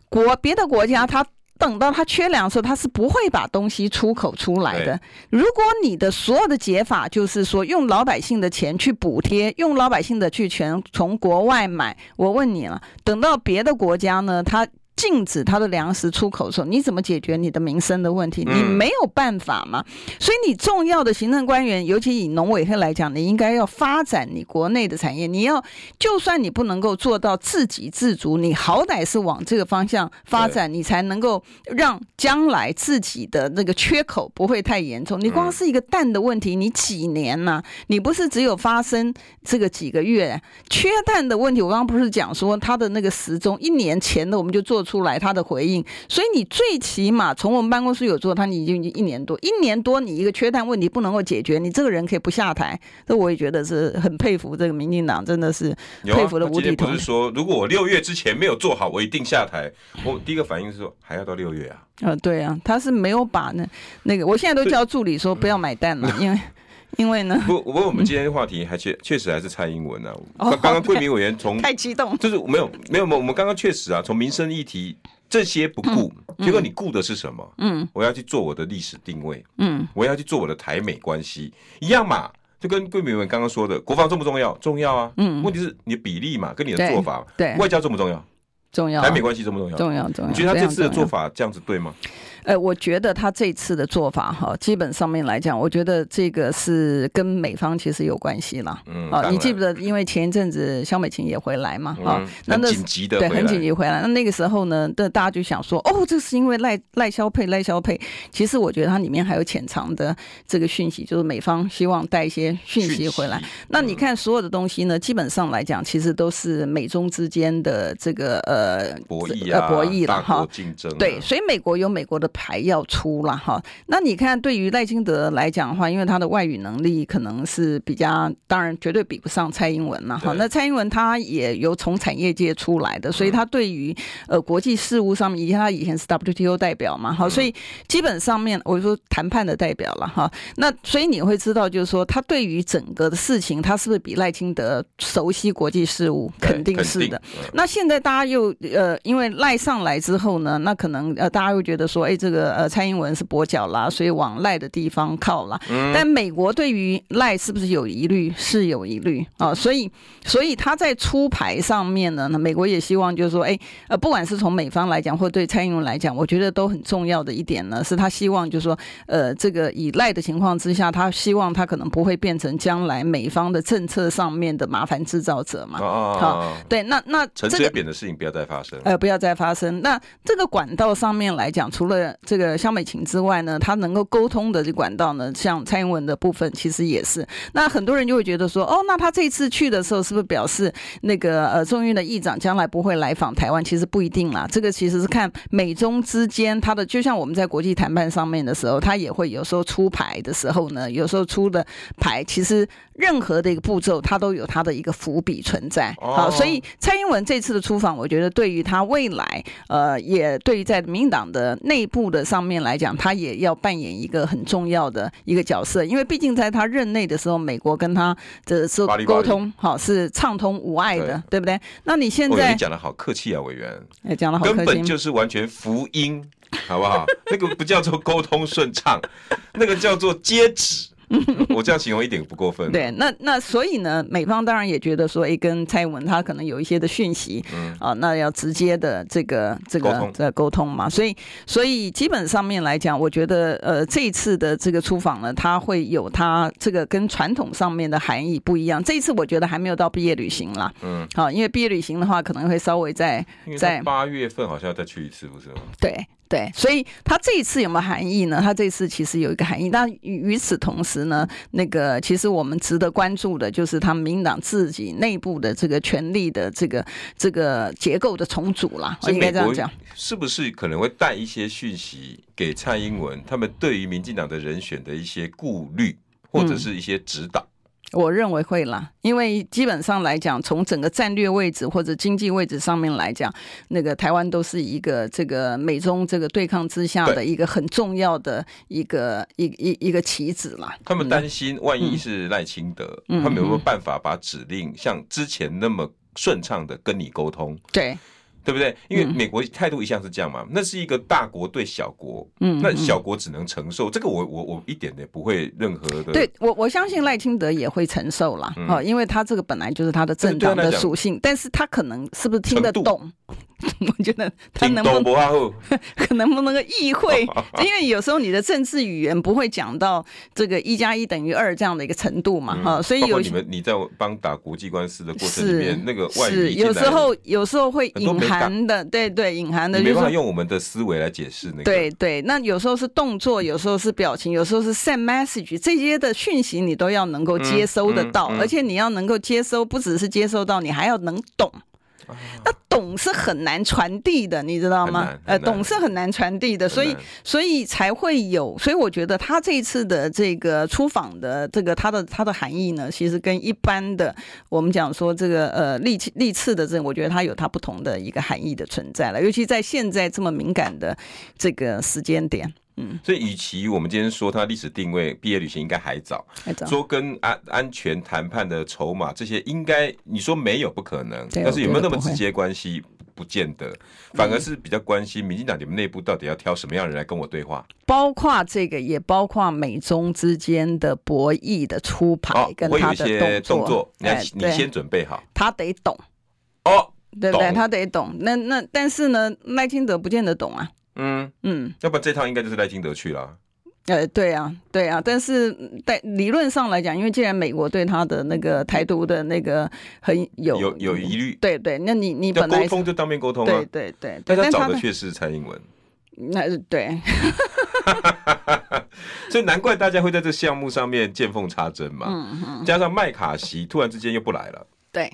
国别的国家他等到他缺粮的时候，他是不会把东西出口出来的。如果你的所有的解法就是说用老百姓的钱去补贴，用老百姓的去全从国外买，我问你了，等到别的国家呢，他。禁止他的粮食出口的时候，你怎么解决你的民生的问题？你没有办法嘛。所以你重要的行政官员，尤其以农委会来讲，你应该要发展你国内的产业。你要就算你不能够做到自给自足，你好歹是往这个方向发展，你才能够让将来自己的那个缺口不会太严重。你光是一个蛋的问题，你几年呢？你不是只有发生这个几个月缺蛋的问题？我刚刚不是讲说他的那个时钟一年前的我们就做出。出来他的回应，所以你最起码从我们办公室有做，他你已经一年多，一年多你一个缺蛋问题不能够解决，你这个人可以不下台，这我也觉得是很佩服这个民进党，真的是佩服的无敌。不是说如果我六月之前没有做好，我一定下台。我第一个反应是说还要到六月啊？啊，对啊，他是没有把那那个，我现在都叫助理说不要买单了，[laughs] 因为。因为呢，不，不过我们今天的话题还确确实还是蔡英文啊。刚刚贵民委员从 [laughs] 太激动，就是没有没有没有，我们刚刚确实啊，从民生议题这些不顾，结果你顾的是什么？嗯，我要去做我的历史定位，嗯，我要去做我的台美关系一样嘛，就跟桂民委员刚刚说的，国防重不重要？重要啊，嗯，问题是你的比例嘛，跟你的做法，对，外交重不重要？重要，台美关系重不重要？重要重要。你觉得他这次的做法这样子对吗？呃，我觉得他这次的做法哈，基本上面来讲，我觉得这个是跟美方其实有关系啦。嗯，啊，你记不得，因为前一阵子肖美琴也回来嘛，啊、嗯，那那紧急的对，很紧急回来。那那个时候呢，大大家就想说，哦，这是因为赖赖肖配赖肖配。其实我觉得它里面还有潜藏的这个讯息，就是美方希望带一些讯息回来。那你看所有的东西呢，基本上来讲，其实都是美中之间的这个呃博弈啊，博弈了哈，竞争。对，所以美国有美国的。牌要出了哈，那你看对于赖清德来讲的话，因为他的外语能力可能是比较，当然绝对比不上蔡英文了哈。那蔡英文他也有从产业界出来的，所以他对于呃国际事务上面，以前他以前是 WTO 代表嘛，哈，所以基本上面我就说谈判的代表了哈。那所以你会知道，就是说他对于整个的事情，他是不是比赖清德熟悉国际事务？肯定是的。那现在大家又呃，因为赖上来之后呢，那可能呃大家又觉得说，哎。这个呃，蔡英文是跛脚啦，所以往赖的地方靠啦。但美国对于赖是不是有疑虑？是有疑虑啊，所以所以他在出牌上面呢，那美国也希望就是说，哎，呃，不管是从美方来讲，或对蔡英文来讲，我觉得都很重要的一点呢，是他希望就是说，呃，这个以赖的情况之下，他希望他可能不会变成将来美方的政策上面的麻烦制造者嘛。好，对，那那陈水扁的事情不要再发生，呃，不要再发生。那这个管道上面来讲，除了这个萧美琴之外呢，他能够沟通的这管道呢，像蔡英文的部分，其实也是。那很多人就会觉得说，哦，那他这次去的时候，是不是表示那个呃众议院的议长将来不会来访台湾？其实不一定啦，这个其实是看美中之间他的，就像我们在国际谈判上面的时候，他也会有时候出牌的时候呢，有时候出的牌，其实任何的一个步骤，他都有他的一个伏笔存在。好，所以蔡英文这次的出访，我觉得对于他未来，呃，也对于在民进党的内部。部的上面来讲，他也要扮演一个很重要的一个角色，因为毕竟在他任内的时候，美国跟他的是沟通好是畅通无碍的，对，对不对？那你现在、哦、你讲的好客气啊，委员，哎讲的好客气，根本就是完全福音，好不好？[laughs] 那个不叫做沟通顺畅，那个叫做接旨。[laughs] 我这样形容一点不过分。对，那那所以呢，美方当然也觉得说，哎，跟蔡英文他可能有一些的讯息，嗯啊，那要直接的这个这个在沟通嘛。所以所以基本上面来讲，我觉得呃这一次的这个出访呢，它会有它这个跟传统上面的含义不一样。这一次我觉得还没有到毕业旅行啦，嗯，好，因为毕业旅行的话可能会稍微在在八月份好像要再去一次，不是吗？对。对，所以他这一次有没有含义呢？他这次其实有一个含义，但与此同时呢，那个其实我们值得关注的就是他们民进党自己内部的这个权力的这个这个结构的重组啦。我应该这样讲，是不是可能会带一些讯息给蔡英文，他们对于民进党的人选的一些顾虑或者是一些指导？嗯我认为会啦，因为基本上来讲，从整个战略位置或者经济位置上面来讲，那个台湾都是一个这个美中这个对抗之下的一个很重要的一个一一一个棋子啦。他们担心，万一是赖清德，他们有没有办法把指令像之前那么顺畅的跟你沟通？对。对不对？因为美国态度一向是这样嘛，那是一个大国对小国，嗯，那小国只能承受这个我，我我我一点也不会任何的。对我我相信赖清德也会承受啦，哦、嗯，因为他这个本来就是他的政党的属性，但是他可能是不是听得懂？[laughs] 我觉得他能不能 [laughs] 可能不能够意会，[laughs] 因为有时候你的政治语言不会讲到这个一加一等于二这样的一个程度嘛，哈、嗯，所以有你们你在帮打国际官司的过程里面，那个外语有时候有时候会隐含的，对对，隐含的，没办法用我们的思维来解释那个。对对，那有时候是动作，有时候是表情，有时候是 send message，这些的讯息你都要能够接收得到，而且你要能够接收，不只是接收到，你还要能懂。那懂是很难传递的，你知道吗？呃，懂是很难传递的，所以所以才会有，所以我觉得他这一次的这个出访的这个他的他的含义呢，其实跟一般的我们讲说这个呃历历次的这个，我觉得它有它不同的一个含义的存在了，尤其在现在这么敏感的这个时间点。嗯，所以与其我们今天说它历史定位，毕业旅行应该还早，还早。说跟安安全谈判的筹码这些，应该你说没有不可能，但是有没有那么直接关系，不见得。反而是比较关心民进党你们内部到底要挑什么样的人来跟我对话，包括这个，也包括美中之间的博弈的出牌跟他的动作。你你先准备好，他得懂哦，对不对？他得懂。那那但是呢，赖清德不见得懂啊。嗯。嗯，要不然这趟应该就是赖清德去了。呃，对啊，对啊，但是在理论上来讲，因为既然美国对他的那个台独的那个很有有有疑虑，对对，那你你本来沟通就当面沟通啊，对对对，但他找的却是蔡英文，那是对，[laughs] 所以难怪大家会在这项目上面见缝插针嘛。嗯嗯，加上麦卡锡突然之间又不来了，对，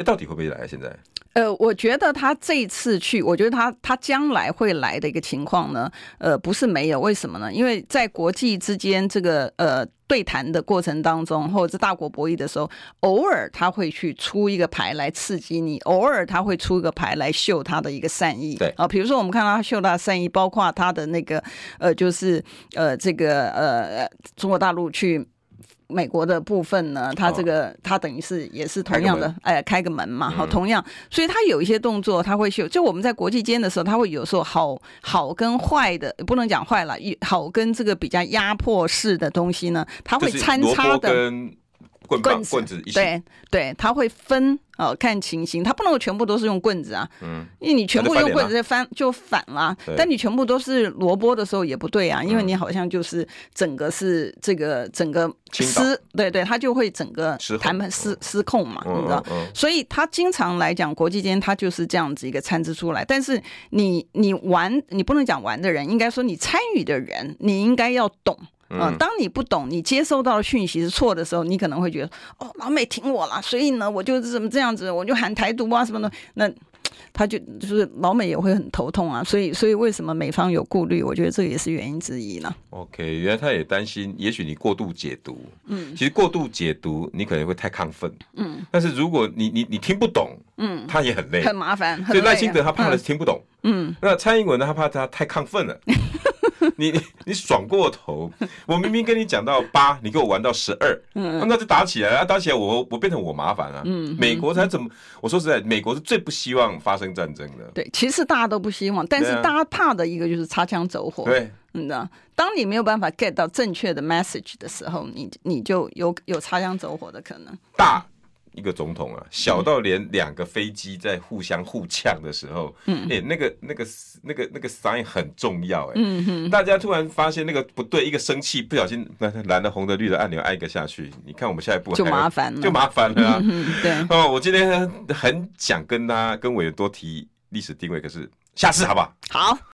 哎，到底会不会来啊？现在？呃，我觉得他这一次去，我觉得他他将来会来的一个情况呢，呃，不是没有，为什么呢？因为在国际之间这个呃对谈的过程当中，或者是大国博弈的时候，偶尔他会去出一个牌来刺激你，偶尔他会出一个牌来秀他的一个善意。对啊，比如说我们看到他秀他的善意，包括他的那个呃，就是呃这个呃中国大陆去。美国的部分呢，它这个它等于是也是同样的，哎，开个门嘛，好，同样，所以它有一些动作它会秀，就我们在国际间的时候，它会有时候好好跟坏的，不能讲坏了，好跟这个比较压迫式的东西呢，它会参差的。棍子，棍子对对，他会分哦，看情形，他不能够全部都是用棍子啊，嗯，因为你全部用棍子就翻就反了，但你全部都是萝卜的时候也不对啊，因为你好像就是整个是这个整个失，对对，他就会整个谈判失失控嘛，你知道，所以他经常来讲国际间他就是这样子一个参差出来，但是你你玩你不能讲玩的人，应该说你参与的人，你应该要懂。嗯，当你不懂，你接收到的讯息是错的时候，你可能会觉得，哦，老美挺我了，所以呢，我就是怎么这样子，我就喊台独啊什么的，那他就就是老美也会很头痛啊，所以所以为什么美方有顾虑？我觉得这也是原因之一呢。OK，原来他也担心，也许你过度解读，嗯，其实过度解读你可能会太亢奋，嗯，但是如果你你你听不懂，嗯，他也很累，很麻烦，所以赖清德他怕的是听不懂，嗯，那蔡英文呢，他怕他太亢奋了。[laughs] 你你你爽过头，我明明跟你讲到八，你给我玩到十二，嗯，那就打起来了，打起来我我变成我麻烦了，嗯，美国才怎么？我说实在，美国是最不希望发生战争的。对，其实大家都不希望，但是大家怕的一个就是擦枪走火。对，你知道，当你没有办法 get 到正确的 message 的时候，你你就有有擦枪走火的可能。大。一个总统啊，小到连两个飞机在互相互呛的时候，嗯，哎、欸，那个、那个、那个、那个 sign 很重要、欸，哎，嗯哼，大家突然发现那个不对，一个生气，不小心那蓝的、红的、绿的按钮按一个下去，你看我们下一步就麻烦了，[laughs] 就麻烦了啊，嗯、对，哦，我今天很想跟大家跟委员多提历史定位，可是下次好不好？好。